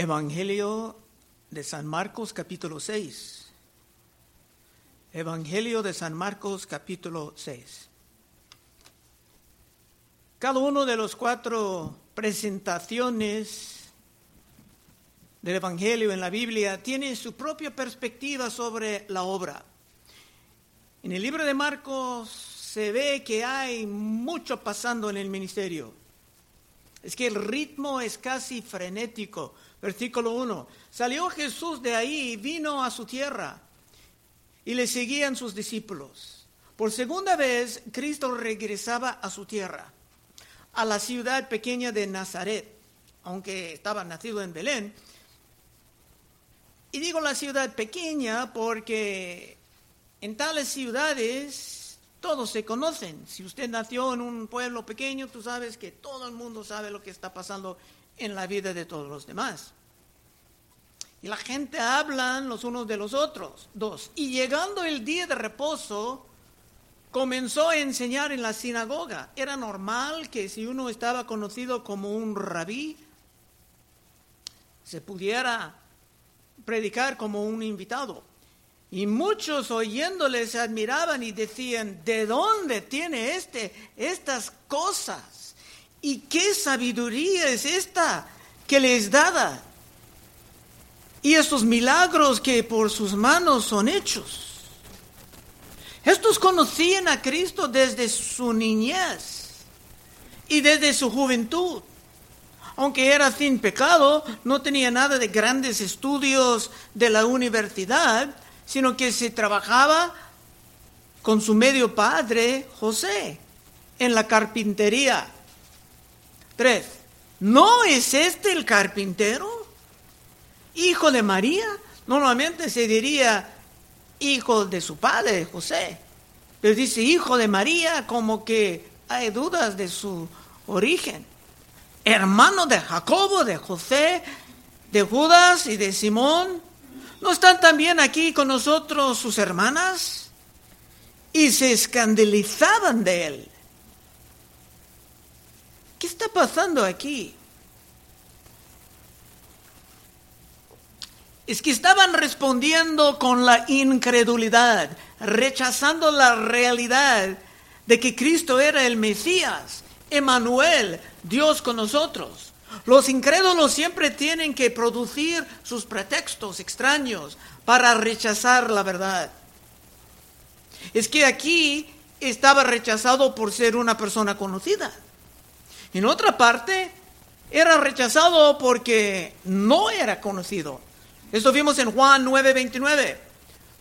Evangelio de San Marcos capítulo 6. Evangelio de San Marcos capítulo 6. Cada uno de los cuatro presentaciones del Evangelio en la Biblia tiene su propia perspectiva sobre la obra. En el libro de Marcos se ve que hay mucho pasando en el ministerio. Es que el ritmo es casi frenético. Versículo 1. Salió Jesús de ahí y vino a su tierra y le seguían sus discípulos. Por segunda vez, Cristo regresaba a su tierra, a la ciudad pequeña de Nazaret, aunque estaba nacido en Belén. Y digo la ciudad pequeña porque en tales ciudades todos se conocen. Si usted nació en un pueblo pequeño, tú sabes que todo el mundo sabe lo que está pasando en la vida de todos los demás. Y la gente habla los unos de los otros. Dos. Y llegando el día de reposo, comenzó a enseñar en la sinagoga. Era normal que si uno estaba conocido como un rabí, se pudiera predicar como un invitado. Y muchos oyéndole se admiraban y decían, ¿de dónde tiene este estas cosas? ¿Y qué sabiduría es esta que le es dada? Y estos milagros que por sus manos son hechos. Estos conocían a Cristo desde su niñez y desde su juventud. Aunque era sin pecado, no tenía nada de grandes estudios de la universidad, sino que se trabajaba con su medio padre, José, en la carpintería. Tres, ¿no es este el carpintero? Hijo de María. Normalmente se diría hijo de su padre, José. Pero dice hijo de María como que hay dudas de su origen. Hermano de Jacobo, de José, de Judas y de Simón. ¿No están también aquí con nosotros sus hermanas? Y se escandalizaban de él. ¿Qué está pasando aquí? Es que estaban respondiendo con la incredulidad, rechazando la realidad de que Cristo era el Mesías, Emanuel, Dios con nosotros. Los incrédulos siempre tienen que producir sus pretextos extraños para rechazar la verdad. Es que aquí estaba rechazado por ser una persona conocida. En otra parte, era rechazado porque no era conocido. Esto vimos en Juan 9:29.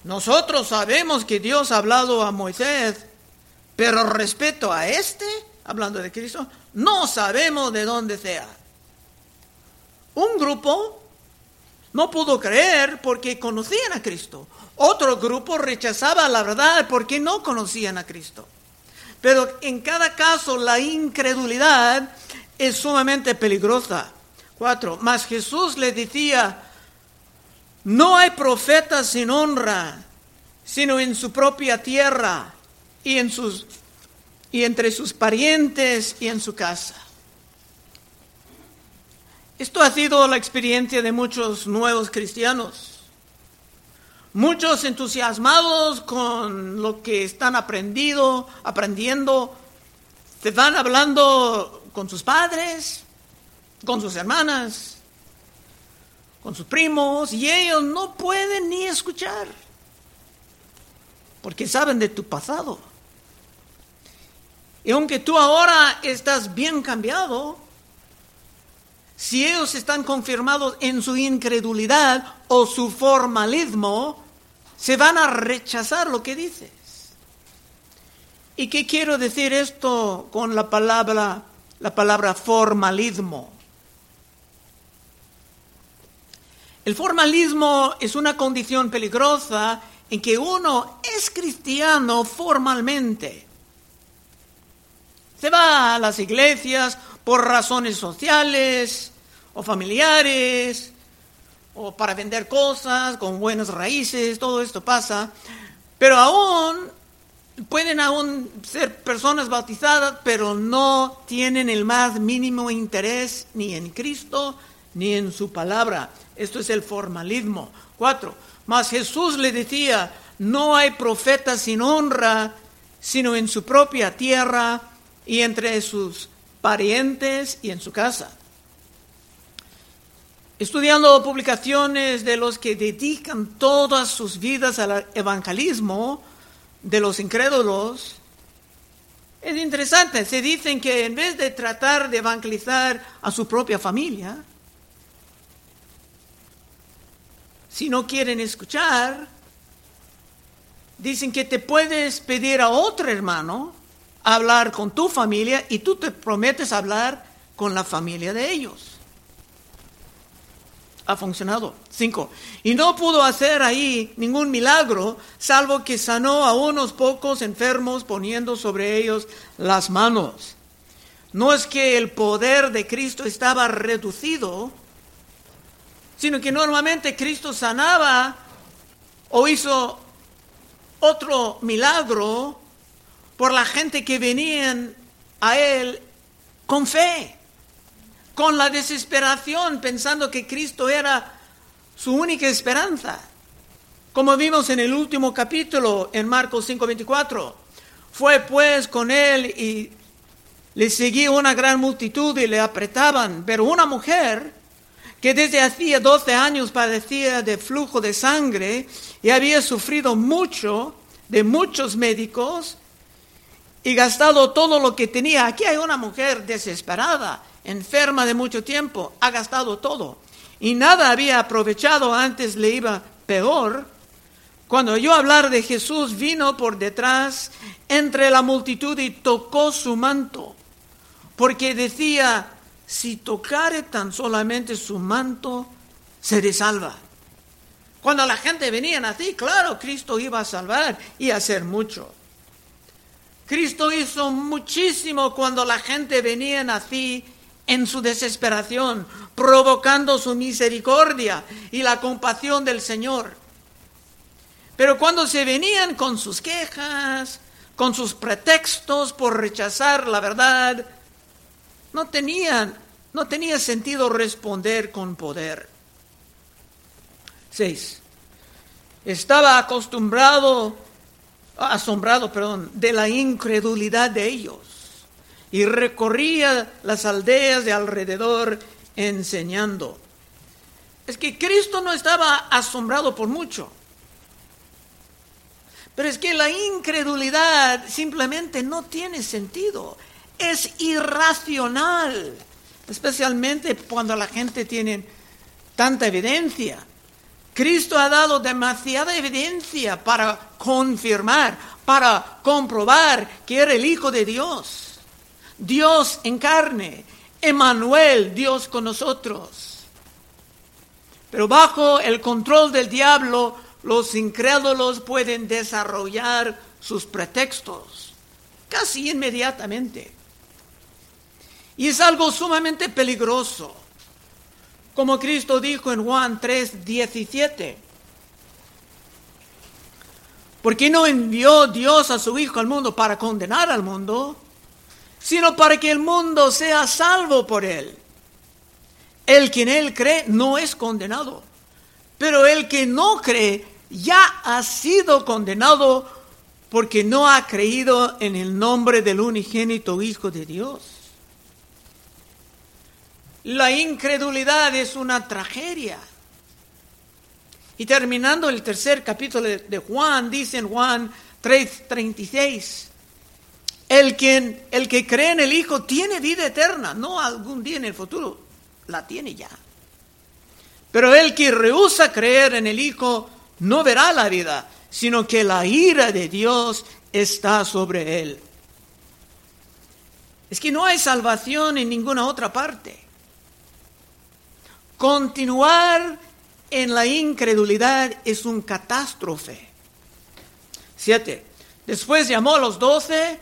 Nosotros sabemos que Dios ha hablado a Moisés, pero respecto a este, hablando de Cristo, no sabemos de dónde sea. Un grupo no pudo creer porque conocían a Cristo. Otro grupo rechazaba la verdad porque no conocían a Cristo. Pero en cada caso la incredulidad es sumamente peligrosa. Cuatro, mas Jesús le decía, no hay profeta sin honra, sino en su propia tierra y, en sus, y entre sus parientes y en su casa. Esto ha sido la experiencia de muchos nuevos cristianos. Muchos entusiasmados con lo que están aprendido, aprendiendo, se van hablando con sus padres, con sus hermanas, con sus primos, y ellos no pueden ni escuchar, porque saben de tu pasado. Y aunque tú ahora estás bien cambiado, si ellos están confirmados en su incredulidad o su formalismo, se van a rechazar lo que dices. ¿Y qué quiero decir esto con la palabra, la palabra formalismo? El formalismo es una condición peligrosa en que uno es cristiano formalmente. Se va a las iglesias por razones sociales o familiares o para vender cosas con buenas raíces, todo esto pasa, pero aún pueden aún ser personas bautizadas, pero no tienen el más mínimo interés ni en Cristo ni en su palabra. Esto es el formalismo. Cuatro, mas Jesús le decía, no hay profeta sin honra, sino en su propia tierra y entre sus parientes y en su casa. Estudiando publicaciones de los que dedican todas sus vidas al evangelismo de los incrédulos, es interesante, se dicen que en vez de tratar de evangelizar a su propia familia, si no quieren escuchar, dicen que te puedes pedir a otro hermano hablar con tu familia y tú te prometes hablar con la familia de ellos. Ha funcionado. Cinco. Y no pudo hacer ahí ningún milagro, salvo que sanó a unos pocos enfermos poniendo sobre ellos las manos. No es que el poder de Cristo estaba reducido, sino que normalmente Cristo sanaba o hizo otro milagro por la gente que venían a Él con fe, con la desesperación, pensando que Cristo era su única esperanza. Como vimos en el último capítulo, en Marcos 5:24, fue pues con Él y le seguía una gran multitud y le apretaban, pero una mujer que desde hacía 12 años padecía de flujo de sangre y había sufrido mucho de muchos médicos y gastado todo lo que tenía. Aquí hay una mujer desesperada, enferma de mucho tiempo, ha gastado todo y nada había aprovechado, antes le iba peor. Cuando oyó hablar de Jesús, vino por detrás entre la multitud y tocó su manto, porque decía, si tocare tan solamente su manto, seré salva. Cuando la gente venía así, claro, Cristo iba a salvar y a hacer mucho. Cristo hizo muchísimo cuando la gente venía así en su desesperación, provocando su misericordia y la compasión del Señor. Pero cuando se venían con sus quejas, con sus pretextos por rechazar la verdad, no tenían, no tenía sentido responder con poder. 6. Estaba acostumbrado, asombrado, perdón, de la incredulidad de ellos y recorría las aldeas de alrededor enseñando. Es que Cristo no estaba asombrado por mucho. Pero es que la incredulidad simplemente no tiene sentido es irracional, especialmente cuando la gente tiene tanta evidencia. Cristo ha dado demasiada evidencia para confirmar, para comprobar que era el Hijo de Dios. Dios en carne, Emanuel, Dios con nosotros. Pero bajo el control del diablo, los incrédulos pueden desarrollar sus pretextos casi inmediatamente. Y es algo sumamente peligroso. Como Cristo dijo en Juan 3, 17. Porque no envió Dios a su Hijo al mundo para condenar al mundo, sino para que el mundo sea salvo por él. El que en él cree no es condenado, pero el que no cree ya ha sido condenado porque no ha creído en el nombre del unigénito Hijo de Dios. La incredulidad es una tragedia. Y terminando el tercer capítulo de Juan, dice en Juan 3:36, el, quien, el que cree en el Hijo tiene vida eterna, no algún día en el futuro, la tiene ya. Pero el que rehúsa creer en el Hijo no verá la vida, sino que la ira de Dios está sobre él. Es que no hay salvación en ninguna otra parte. Continuar en la incredulidad es un catástrofe. Siete. Después llamó a los doce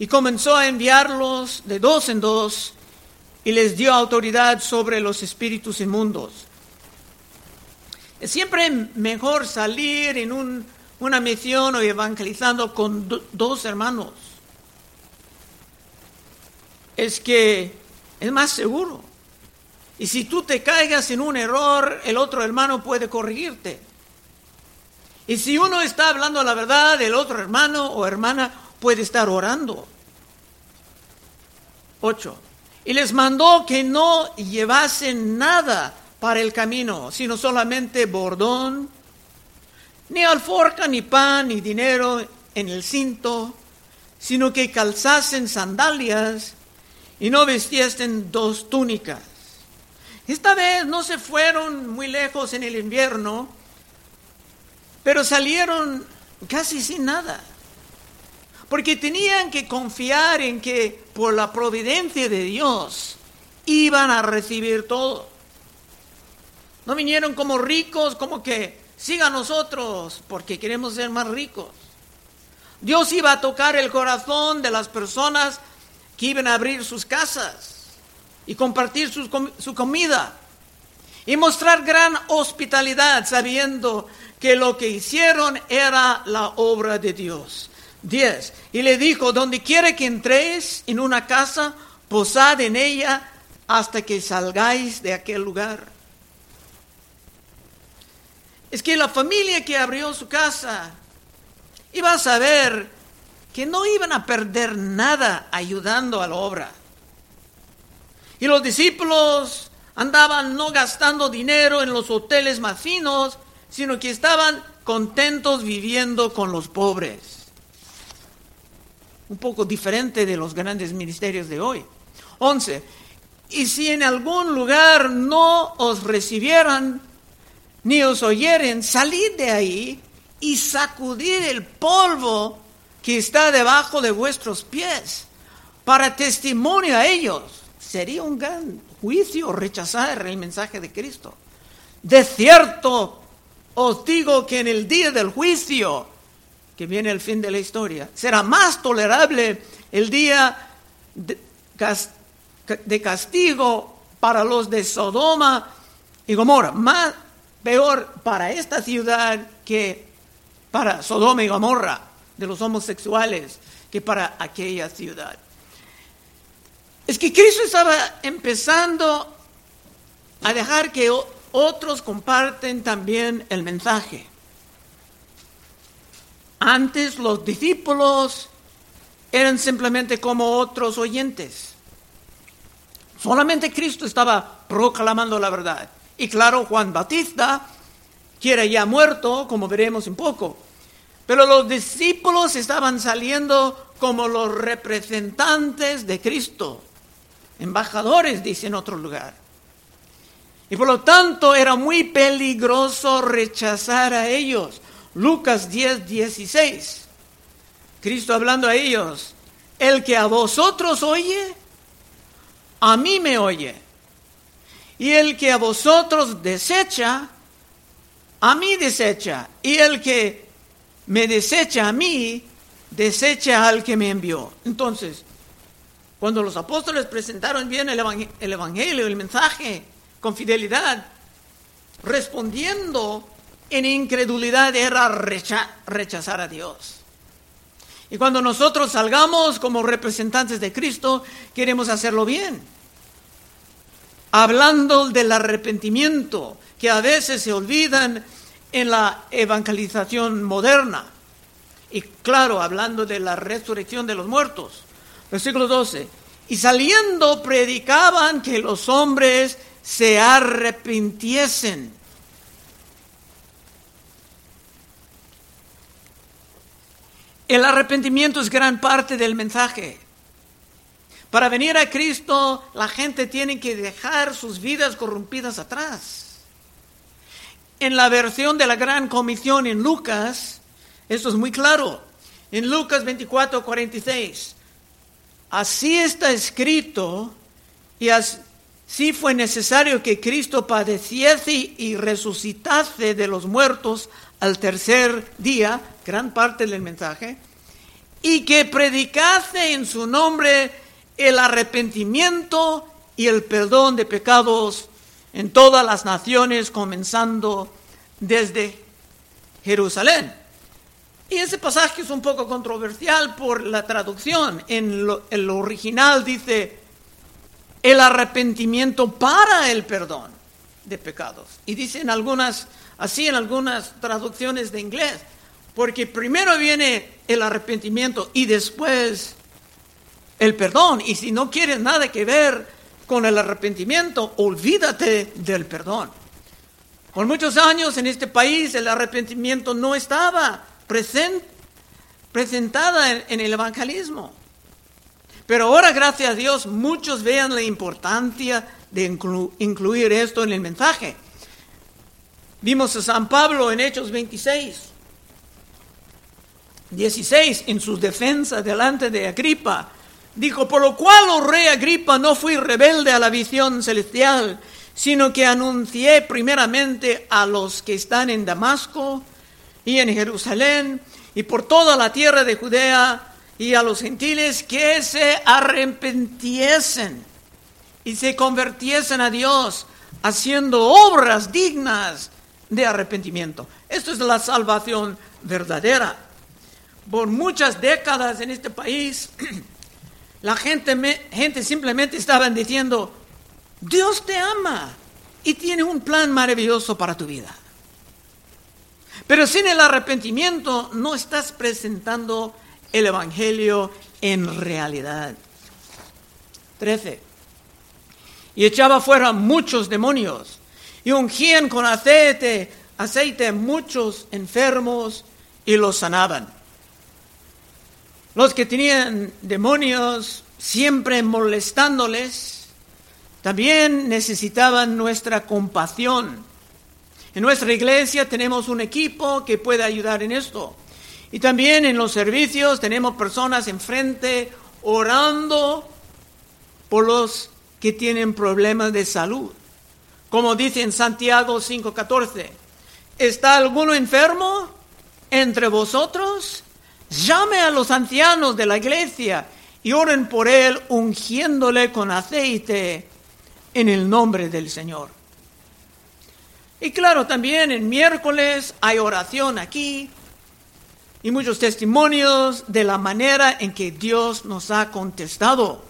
y comenzó a enviarlos de dos en dos y les dio autoridad sobre los espíritus inmundos. Es siempre mejor salir en una misión o evangelizando con dos hermanos. Es que es más seguro. Y si tú te caigas en un error, el otro hermano puede corregirte. Y si uno está hablando la verdad, el otro hermano o hermana puede estar orando. 8. Y les mandó que no llevasen nada para el camino, sino solamente bordón, ni alforca, ni pan, ni dinero en el cinto, sino que calzasen sandalias y no vestiesen dos túnicas. Esta vez no se fueron muy lejos en el invierno, pero salieron casi sin nada, porque tenían que confiar en que por la providencia de Dios iban a recibir todo. No vinieron como ricos, como que siga nosotros, porque queremos ser más ricos. Dios iba a tocar el corazón de las personas que iban a abrir sus casas y compartir su comida y mostrar gran hospitalidad sabiendo que lo que hicieron era la obra de Dios. 10. Y le dijo, donde quiera que entréis en una casa, posad en ella hasta que salgáis de aquel lugar. Es que la familia que abrió su casa iba a saber que no iban a perder nada ayudando a la obra. Y los discípulos andaban no gastando dinero en los hoteles más finos, sino que estaban contentos viviendo con los pobres. Un poco diferente de los grandes ministerios de hoy. 11. Y si en algún lugar no os recibieran, ni os oyeren, salid de ahí y sacudid el polvo que está debajo de vuestros pies para testimonio a ellos. Sería un gran juicio rechazar el mensaje de Cristo. De cierto, os digo que en el día del juicio, que viene el fin de la historia, será más tolerable el día de, castigo para los de Sodoma y Gomorra, más peor para esta ciudad que para Sodoma y Gomorra de los homosexuales que para aquella ciudad. Es que Cristo estaba empezando a dejar que otros comparten también el mensaje. Antes los discípulos eran simplemente como otros oyentes. Solamente Cristo estaba proclamando la verdad. Y claro, Juan Batista que era ya muerto, como veremos un poco. Pero los discípulos estaban saliendo como los representantes de Cristo, embajadores, dice en otro lugar. Y por lo tanto era muy peligroso rechazar a ellos. Lucas 10, 16. Cristo hablando a ellos, el que a vosotros oye, a mí me oye. Y el que a vosotros desecha, a mí desecha, y el que me desecha a mí, desecha al que me envió. Entonces, cuando los apóstoles presentaron bien el, evangelio, el mensaje, con fidelidad, respondiendo en incredulidad era rechazar a Dios. Y cuando nosotros salgamos como representantes de Cristo, queremos hacerlo bien. Hablando del arrepentimiento, que a veces se olvidan en la evangelización moderna. Y claro, hablando de la resurrección de los muertos. Versículo 12. Y saliendo predicaban que los hombres se arrepintiesen. El arrepentimiento es gran parte del mensaje. Para venir a Cristo, la gente tiene que dejar sus vidas corrompidas atrás. En la versión de la Gran Comisión en Lucas, esto es muy claro. En Lucas 24, 46. Así está escrito y así fue necesario que Cristo padeciese y resucitase de los muertos al tercer día, gran parte del mensaje, y que predicase en su nombre el arrepentimiento y el perdón de pecados en todas las naciones, comenzando desde Jerusalén. Y ese pasaje es un poco controversial por la traducción. En el original dice el arrepentimiento para el perdón de pecados. Y dicen algunas, así en algunas traducciones de inglés, porque primero viene el arrepentimiento y después el perdón. Y si no quieres nada que ver con el arrepentimiento, olvídate del perdón. Por muchos años en este país el arrepentimiento no estaba presente, presentada en, el evangelismo. Pero ahora, gracias a Dios, muchos vean la importancia de incluir esto en el mensaje. Vimos a San Pablo en Hechos 26, 16, en su defensa delante de Agripa. Dijo, por lo cual, oh rey Agripa, no fui rebelde a la visión celestial, sino que anuncié primeramente a los que están en Damasco y en Jerusalén y por toda la tierra de Judea y a los gentiles que se arrepentiesen y se convirtiesen a Dios haciendo obras dignas de arrepentimiento. Esto es la salvación verdadera. Por muchas décadas en este país, la gente, gente simplemente estaba diciendo, Dios te ama y tiene un plan maravilloso para tu vida. Pero sin el arrepentimiento no estás presentando el Evangelio en realidad. 13. Y echaba fuera muchos demonios y ungían con aceite, aceite muchos enfermos y los sanaban. Los que tenían demonios siempre molestándoles, también necesitaban nuestra compasión en nuestra iglesia tenemos un equipo que puede ayudar en esto. Y también en los servicios tenemos personas enfrente orando por los que tienen problemas de salud. Como dice en Santiago 5:14, ¿está alguno enfermo entre vosotros? Llame a los ancianos de la iglesia y oren por él ungiéndole con aceite en el nombre del Señor. Y claro, también en miércoles hay oración aquí y muchos testimonios de la manera en que Dios nos ha contestado.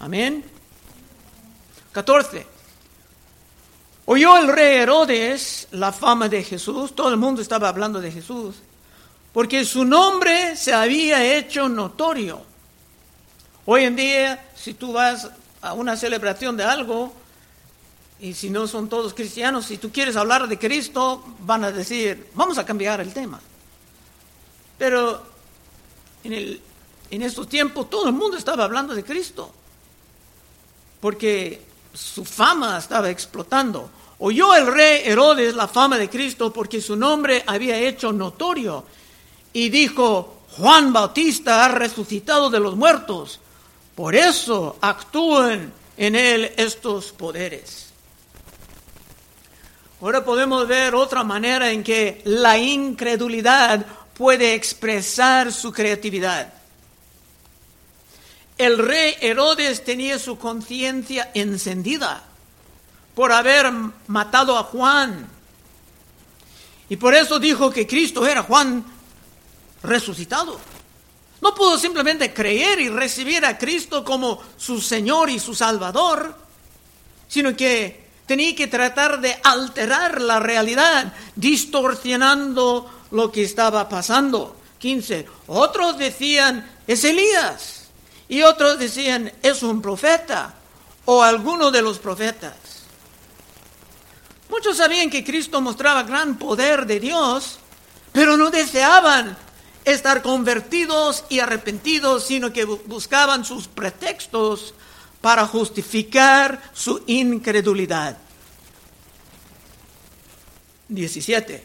Amén. 14. Oyó el rey Herodes la fama de Jesús, todo el mundo estaba hablando de Jesús, porque su nombre se había hecho notorio. Hoy en día, si tú vas a una celebración de algo, y si no son todos cristianos, si tú quieres hablar de Cristo, van a decir, vamos a cambiar el tema. Pero en, estos tiempos todo el mundo estaba hablando de Cristo, porque su fama estaba explotando. Oyó el rey Herodes la fama de Cristo porque su nombre había hecho notorio y dijo, Juan Bautista ha resucitado de los muertos, por eso actúan en él estos poderes. Ahora podemos ver otra manera en que la incredulidad puede expresar su creatividad. El rey Herodes tenía su conciencia encendida por haber matado a Juan. Y por eso dijo que Cristo era Juan resucitado. No pudo simplemente creer y recibir a Cristo como su Señor y su Salvador, sino que Tenía que tratar de alterar la realidad, distorsionando lo que estaba pasando. 15. Otros decían, es Elías. Y otros decían, es un profeta o alguno de los profetas. Muchos sabían que Cristo mostraba gran poder de Dios, pero no deseaban estar convertidos y arrepentidos, sino que buscaban sus pretextos para justificar su incredulidad. 17.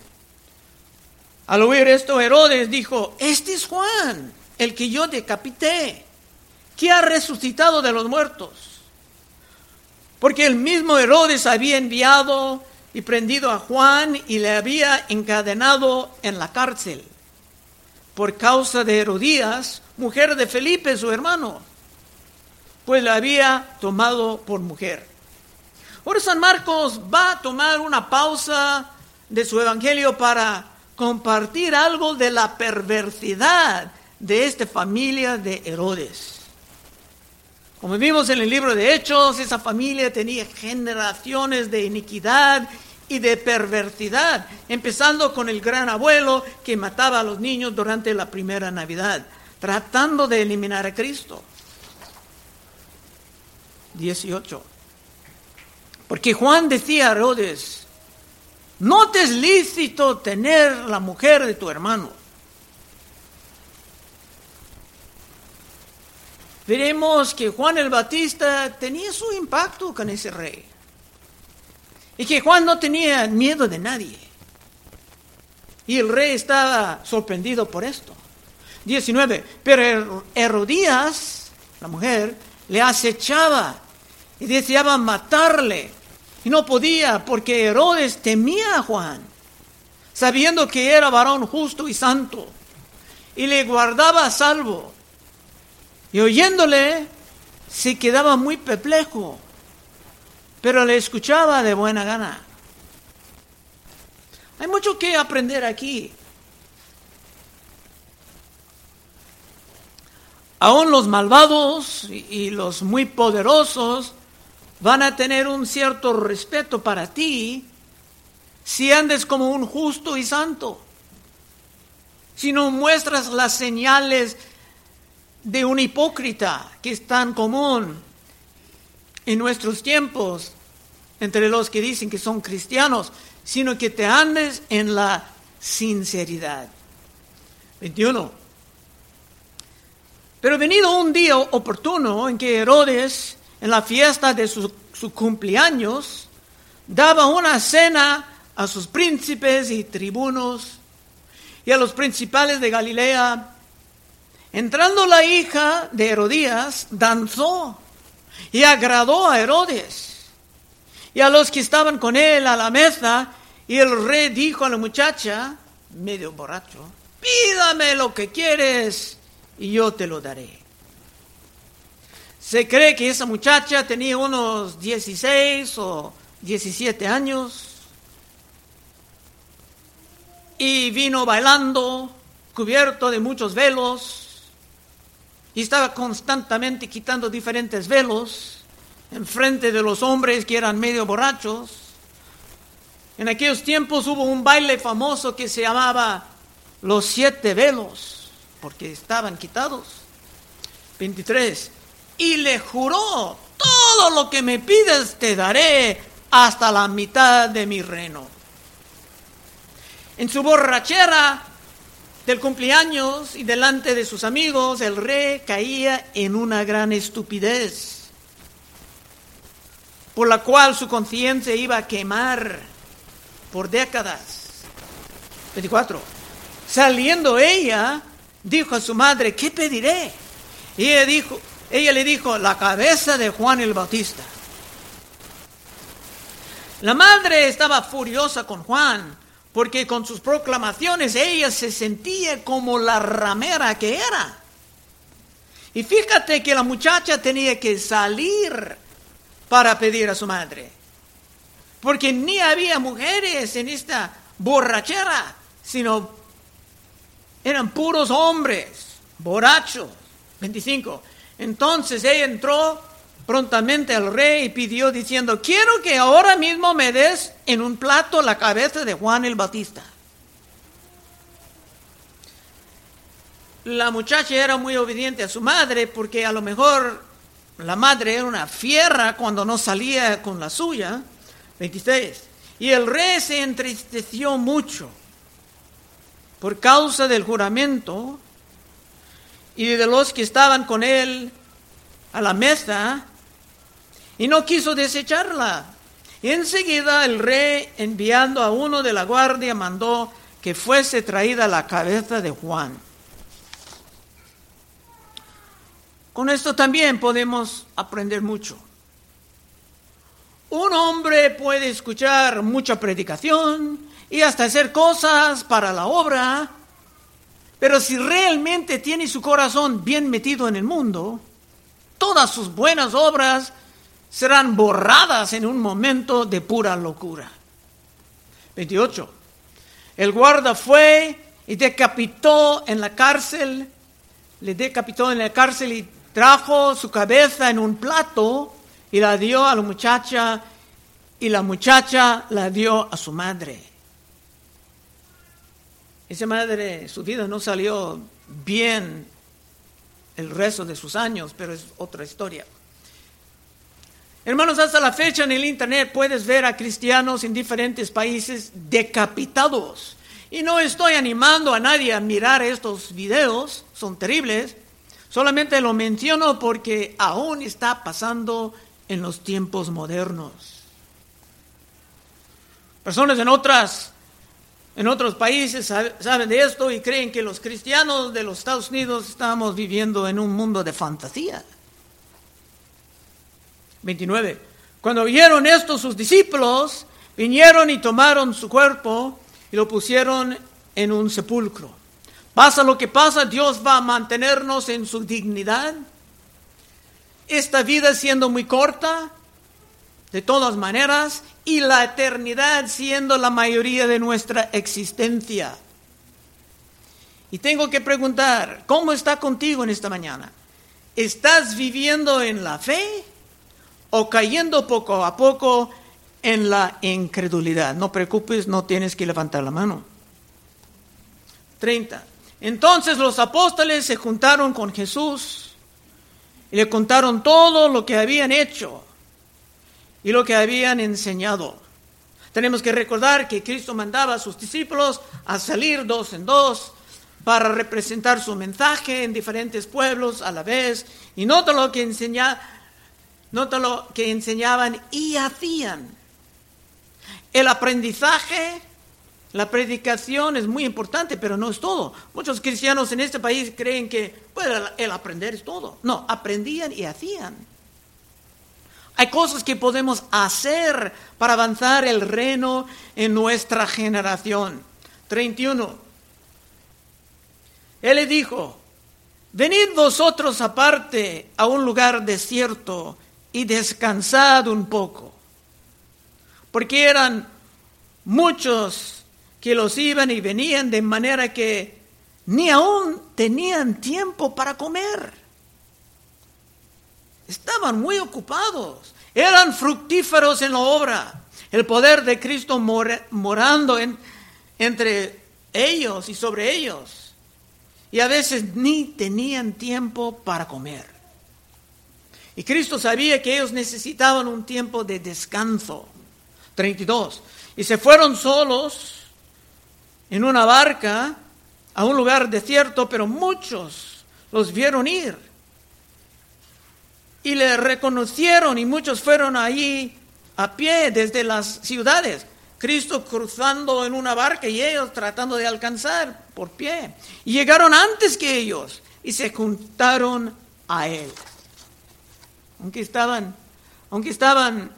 Al oír esto, Herodes dijo, este es Juan, el que yo decapité, que ha resucitado de los muertos. Porque el mismo Herodes había enviado y prendido a Juan y le había encadenado en la cárcel por causa de Herodías, mujer de Felipe, su hermano pues la había tomado por mujer. Ahora San Marcos va a tomar una pausa de su evangelio para compartir algo de la perversidad de esta familia de Herodes. Como vimos en el libro de Hechos, esa familia tenía generaciones de iniquidad y de perversidad, empezando con el gran abuelo que mataba a los niños durante la primera Navidad, tratando de eliminar a Cristo. 18. Porque Juan decía a Herodes, no te es lícito tener la mujer de tu hermano. veremos que Juan el Batista tenía su impacto con ese rey. Y que Juan no tenía miedo de nadie. Y el rey estaba sorprendido por esto. 19. Pero Herodías, la mujer, le acechaba y deseaba matarle. Y no podía porque Herodes temía a Juan, sabiendo que era varón justo y santo. Y le guardaba a salvo y oyéndole, se quedaba muy perplejo, pero le escuchaba de buena gana. Hay mucho que aprender aquí. Aún los malvados y los muy poderosos van a tener un cierto respeto para ti si andes como un justo y santo. Si no muestras las señales de un hipócrita que es tan común en nuestros tiempos entre los que dicen que son cristianos, sino que te andes en la sinceridad. 21. Pero venido un día oportuno en que Herodes, en la fiesta de su, su cumpleaños, daba una cena a sus príncipes y tribunos y a los principales de Galilea, Entrando la hija de Herodías, danzó y agradó a Herodes y a los que estaban con él a la mesa. Y el rey dijo a la muchacha, medio borracho, pídame lo que quieres y yo te lo daré. Se cree que esa muchacha tenía unos 16 o 17 años y vino bailando, cubierto de muchos velos, y estaba constantemente quitando diferentes velos en frente de los hombres que eran medio borrachos. En aquellos tiempos hubo un baile famoso que se llamaba los siete velos, porque estaban quitados. 23. Y le juró, todo lo que me pides te daré hasta la mitad de mi reino. En su borrachera del cumpleaños y delante de sus amigos, el rey caía en una gran estupidez, por la cual su conciencia iba a quemar por décadas. 24. Saliendo ella, dijo a su madre, ¿qué pediré? Y ella, dijo, ella le dijo, la cabeza de Juan el Bautista. La madre estaba furiosa con Juan porque con sus proclamaciones ella se sentía como la ramera que era. Y fíjate que la muchacha tenía que salir para pedir a su madre, porque ni había mujeres en esta borrachera, sino eran puros hombres, borrachos. 25. Entonces ella entró prontamente al rey pidió diciendo, quiero que ahora mismo me des en un plato la cabeza de Juan el Bautista. La muchacha era muy obediente a su madre porque a lo mejor la madre era una fierra cuando no salía con la suya. 26. Y el rey se entristeció mucho por causa del juramento y de los que estaban con él a la mesa y no quiso desecharla. Y enseguida el rey, enviando a uno de la guardia, mandó que fuese traída la cabeza de Juan. Con esto también podemos aprender mucho. Un hombre puede escuchar mucha predicación y hasta hacer cosas para la obra, pero si realmente tiene su corazón bien metido en el mundo, todas sus buenas obras serán borradas en un momento de pura locura. 28. El guarda fue y decapitó en la cárcel, le decapitó en la cárcel y trajo su cabeza en un plato y la dio a la muchacha y la muchacha la dio a su madre. Esa madre, su vida no salió bien el resto de sus años, pero es otra historia. Hermanos, hasta la fecha en el Internet puedes ver a cristianos en diferentes países decapitados. Y no estoy animando a nadie a mirar estos videos, son terribles. Solamente lo menciono porque aún está pasando en los tiempos modernos. Personas en otras en otros países saben de esto y creen que los cristianos de los Estados Unidos estamos viviendo en un mundo de fantasía. 29. Cuando vieron esto sus discípulos, vinieron y tomaron su cuerpo y lo pusieron en un sepulcro. Pasa lo que pasa, Dios va a mantenernos en su dignidad. Esta vida siendo muy corta, de todas maneras, y la eternidad siendo la mayoría de nuestra existencia. Y tengo que preguntar, ¿cómo está contigo en esta mañana? ¿Estás viviendo en la fe o cayendo poco a poco en la incredulidad? No preocupes, no tienes que levantar la mano. 30. Entonces los apóstoles se juntaron con Jesús y le contaron todo lo que habían hecho y lo que habían enseñado. Tenemos que recordar que Cristo mandaba a sus discípulos a salir dos en dos para representar su mensaje en diferentes pueblos a la vez. Y nota lo que, enseña, nota lo que enseñaban y hacían. El aprendizaje, la predicación es muy importante, pero no es todo. Muchos cristianos en este país creen que el aprender es todo. No, aprendían y hacían. Hay cosas que podemos hacer para avanzar el reino en nuestra generación. 31. Él le dijo, venid vosotros aparte a un lugar desierto y descansad un poco, porque eran muchos que los iban y venían de manera que ni aún tenían tiempo para comer. Estaban muy ocupados, eran fructíferos en la obra, el poder de Cristo morando entre ellos y sobre ellos. Y a veces ni tenían tiempo para comer. Y Cristo sabía que ellos necesitaban un tiempo de descanso. 32. Y se fueron solos en una barca a un lugar desierto, pero muchos los vieron ir y le reconocieron y muchos fueron allí a pie desde las ciudades. Cristo cruzando en una barca y ellos tratando de alcanzar por pie. Y llegaron antes que ellos y se juntaron a él. Aunque estaban, aunque estaban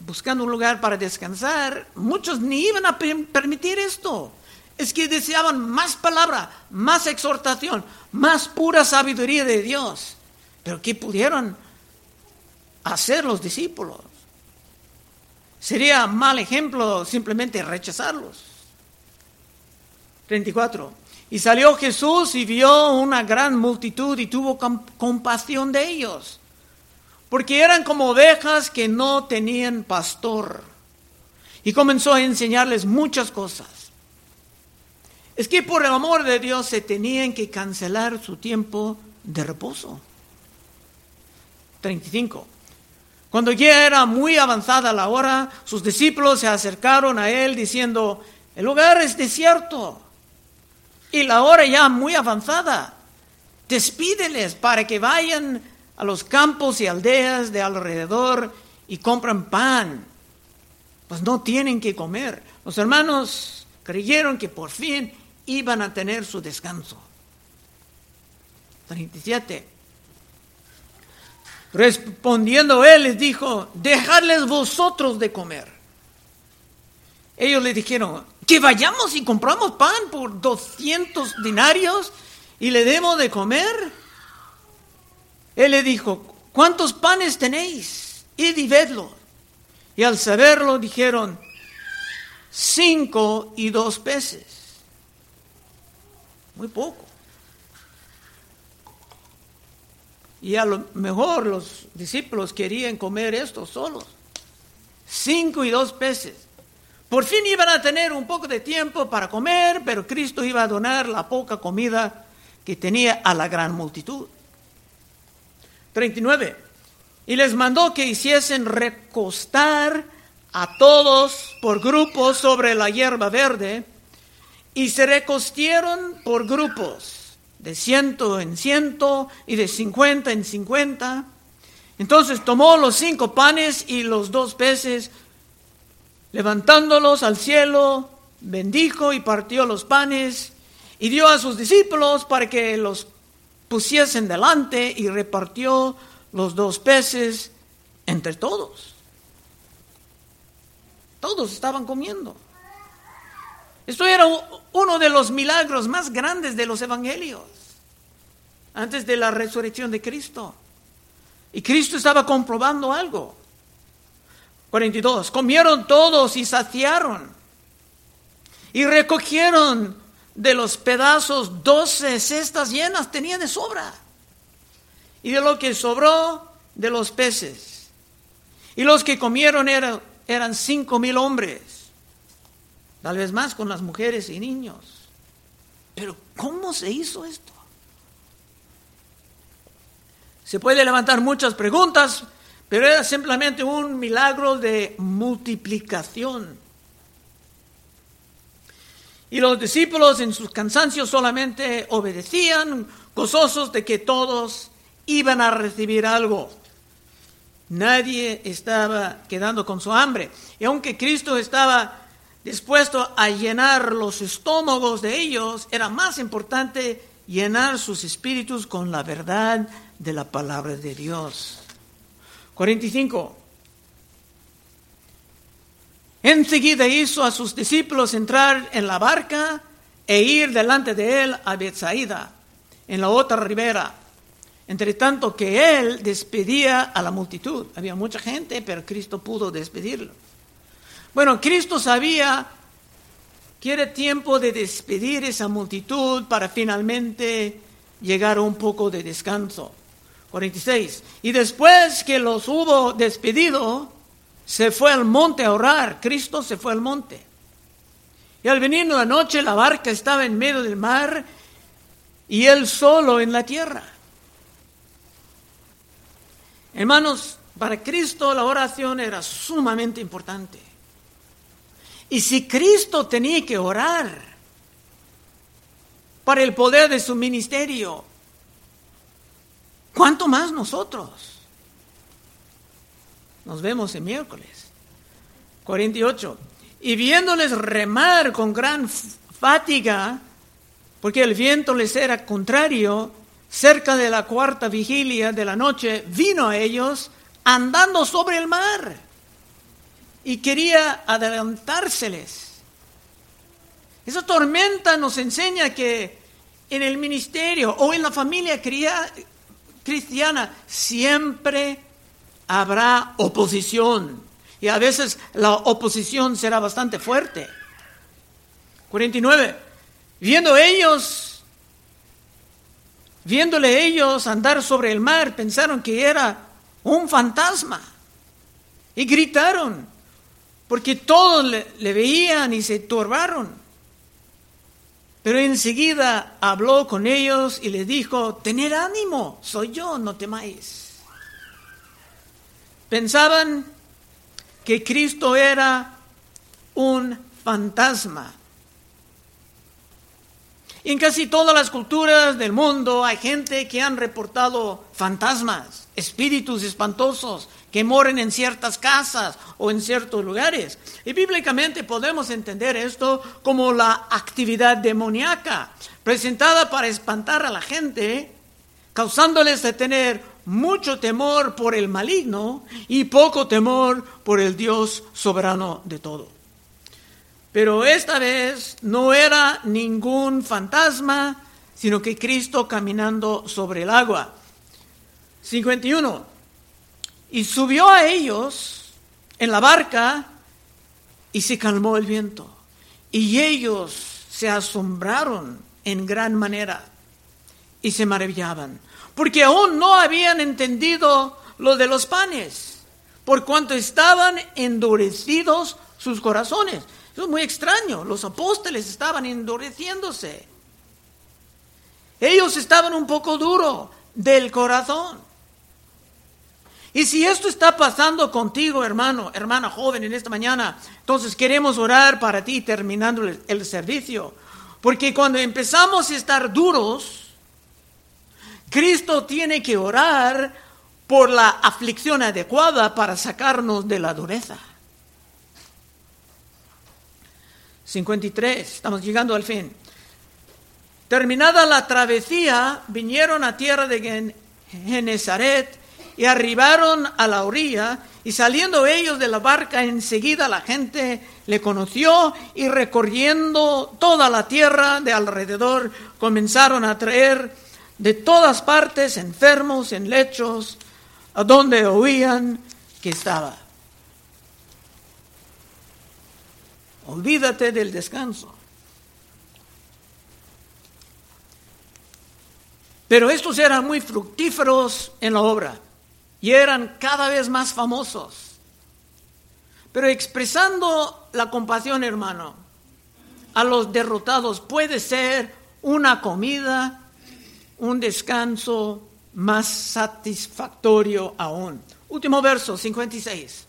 buscando un lugar para descansar, muchos ni iban a permitir esto. Es que deseaban más palabra, más exhortación, más pura sabiduría de Dios. Pero ¿qué pudieron hacer los discípulos? Sería mal ejemplo simplemente rechazarlos. 34. Y salió Jesús y vio una gran multitud y tuvo compasión de ellos, porque eran como ovejas que no tenían pastor. Y comenzó a enseñarles muchas cosas. Es que por el amor de Dios se tenían que cancelar su tiempo de reposo. 35. Cuando ya era muy avanzada la hora, sus discípulos se acercaron a él diciendo, el lugar es desierto y la hora ya muy avanzada. Despídeles para que vayan a los campos y aldeas de alrededor y compran pan. Pues no tienen que comer. Los hermanos creyeron que por fin iban a tener su descanso. 37. Respondiendo él les dijo, dejadles vosotros de comer. Ellos le dijeron, que vayamos y compramos pan por 200 dinarios y le demos de comer. Él le dijo, ¿cuántos panes tenéis? Id y vedlo. Y al saberlo dijeron, cinco y dos peces. Muy poco. Y a lo mejor los discípulos querían comer esto solos. Cinco y dos peces. Por fin iban a tener un poco de tiempo para comer, pero Cristo iba a donar la poca comida que tenía a la gran multitud. 39. Y les mandó que hiciesen recostar a todos por grupos sobre la hierba verde, y se recostieron por grupos, de ciento en ciento y de cincuenta en cincuenta. Entonces tomó los cinco panes y los dos peces, levantándolos al cielo, bendijo y partió los panes y dio a sus discípulos para que los pusiesen delante y repartió los dos peces entre todos. Todos estaban comiendo. Esto era uno de los milagros más grandes de los evangelios, antes de la resurrección de Cristo. Y Cristo estaba comprobando algo. 42. Comieron todos y saciaron. Y recogieron de los pedazos doce cestas llenas, tenía de sobra. Y de lo que sobró, de los peces. Y los que comieron eran, eran cinco mil hombres, tal vez más con las mujeres y niños. Pero ¿cómo se hizo esto? Se puede levantar muchas preguntas, pero era simplemente un milagro de multiplicación. Y los discípulos en sus cansancios solamente obedecían, gozosos de que todos iban a recibir algo. Nadie estaba quedando con su hambre. Y aunque Cristo estaba dispuesto a llenar los estómagos de ellos, era más importante llenar sus espíritus con la verdad de la palabra de Dios. 45. Enseguida hizo a sus discípulos entrar en la barca e ir delante de él a Bethsaida, en la otra ribera. Entre tanto que él despedía a la multitud. Había mucha gente, pero Cristo pudo despedirlo. Bueno, Cristo sabía que era tiempo de despedir esa multitud para finalmente llegar a un poco de descanso. 46. Y después que los hubo despedido, se fue al monte a orar. Cristo se fue al monte. Y al venir la noche la barca estaba en medio del mar y él solo en la tierra. Hermanos, para Cristo la oración era sumamente importante. Y si Cristo tenía que orar para el poder de su ministerio, ¿cuánto más nosotros? Nos vemos el miércoles. 48. Y viéndoles remar con gran fatiga, porque el viento les era contrario, cerca de la cuarta vigilia de la noche, vino a ellos andando sobre el mar y quería adelantárseles. Esa tormenta nos enseña que en el ministerio o en la familia cristiana siempre habrá oposición. Y a veces la oposición será bastante fuerte. 49. Viendo ellos, viéndole ellos andar sobre el mar, pensaron que era un fantasma. Y gritaron, porque todos le, veían y se turbaron. Pero enseguida habló con ellos y les dijo, tener ánimo, soy yo, no temáis. Pensaban que Cristo era un fantasma. En casi todas las culturas del mundo hay gente que han reportado fantasmas, espíritus espantosos que moren en ciertas casas o en ciertos lugares. Y bíblicamente podemos entender esto como la actividad demoníaca, presentada para espantar a la gente, causándoles de tener mucho temor por el maligno y poco temor por el Dios soberano de todo. Pero esta vez no era ningún fantasma, sino que Cristo caminando sobre el agua. 51. Y subió a ellos en la barca y se calmó el viento. Y ellos se asombraron en gran manera y se maravillaban porque aún no habían entendido lo de los panes, por cuanto estaban endurecidos sus corazones. Eso es muy extraño, los apóstoles estaban endureciéndose. Ellos estaban un poco duros del corazón. Y si esto está pasando contigo, hermano, hermana joven, en esta mañana, entonces queremos orar para ti terminando el, servicio. Porque cuando empezamos a estar duros, Cristo tiene que orar por la aflicción adecuada para sacarnos de la dureza. 53, estamos llegando al fin. Terminada la travesía, vinieron a tierra de Genezaret y arribaron a la orilla y saliendo ellos de la barca enseguida la gente le conoció y recorriendo toda la tierra de alrededor comenzaron a traer de todas partes enfermos en lechos a donde oían que estaba. Olvídate del descanso. Pero estos eran muy fructíferos en la obra y eran cada vez más famosos. Pero expresando la compasión, hermano, a los derrotados puede ser una comida, un descanso más satisfactorio aún. Último verso, 56.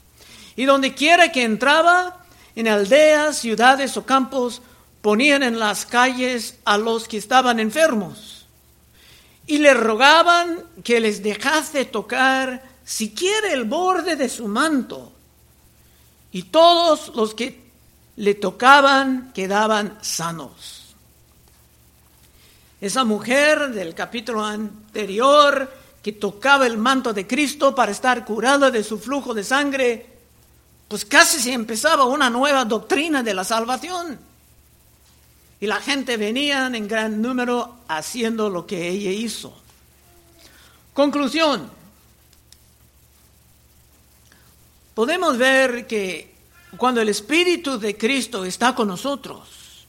Y donde quiera que entraba, en aldeas, ciudades o campos, ponían en las calles a los que estaban enfermos y le rogaban que les dejase tocar siquiera el borde de su manto. Y todos los que le tocaban quedaban sanos. Esa mujer del capítulo anterior que tocaba el manto de Cristo para estar curada de su flujo de sangre, pues casi se empezaba una nueva doctrina de la salvación. Y la gente venía en gran número haciendo lo que ella hizo. Conclusión. Podemos ver que cuando el Espíritu de Cristo está con nosotros,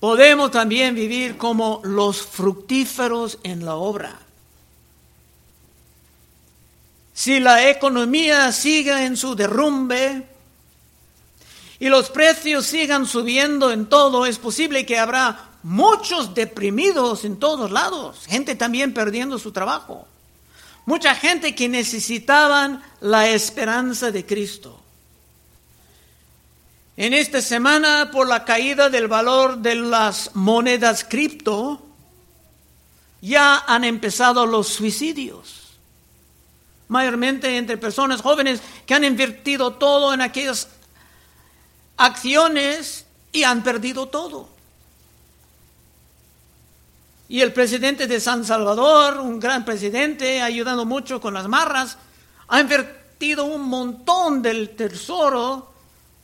podemos también vivir como los fructíferos en la obra. Si la economía sigue en su derrumbe, y los precios sigan subiendo en todo, es posible que habrá muchos deprimidos en todos lados, gente también perdiendo su trabajo, mucha gente que necesitaban la esperanza de Cristo. En esta semana, por la caída del valor de las monedas cripto, ya han empezado los suicidios, mayormente entre personas jóvenes que han invertido todo en aquellas acciones y han perdido todo. Y el presidente de San Salvador, un gran presidente, ayudando mucho con las marras, ha invertido un montón del tesoro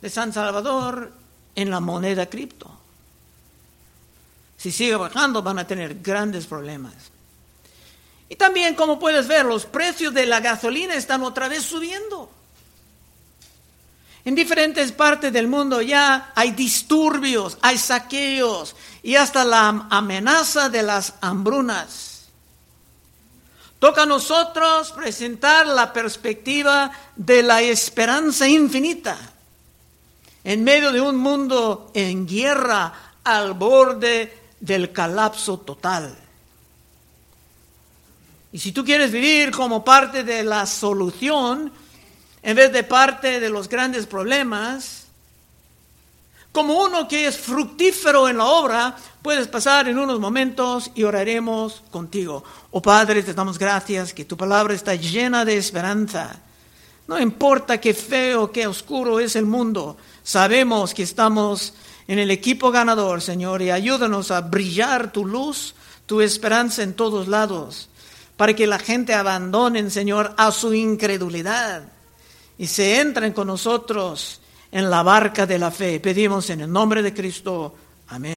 de San Salvador en la moneda cripto. Si sigue bajando van a tener grandes problemas. Y también, como puedes ver, los precios de la gasolina están otra vez subiendo. En diferentes partes del mundo ya hay disturbios, hay saqueos y hasta la amenaza de las hambrunas. Toca a nosotros presentar la perspectiva de la esperanza infinita en medio de un mundo en guerra al borde del colapso total. Y si tú quieres vivir como parte de la solución, en vez de parte de los grandes problemas, como uno que es fructífero en la obra, puedes pasar en unos momentos y oraremos contigo. Oh Padre, te damos gracias que tu palabra está llena de esperanza. No importa qué feo, qué oscuro es el mundo, sabemos que estamos en el equipo ganador, Señor, y ayúdanos a brillar tu luz, tu esperanza en todos lados, para que la gente abandone, Señor, a su incredulidad y se entren con nosotros en la barca de la fe. Pedimos en el nombre de Cristo. Amén.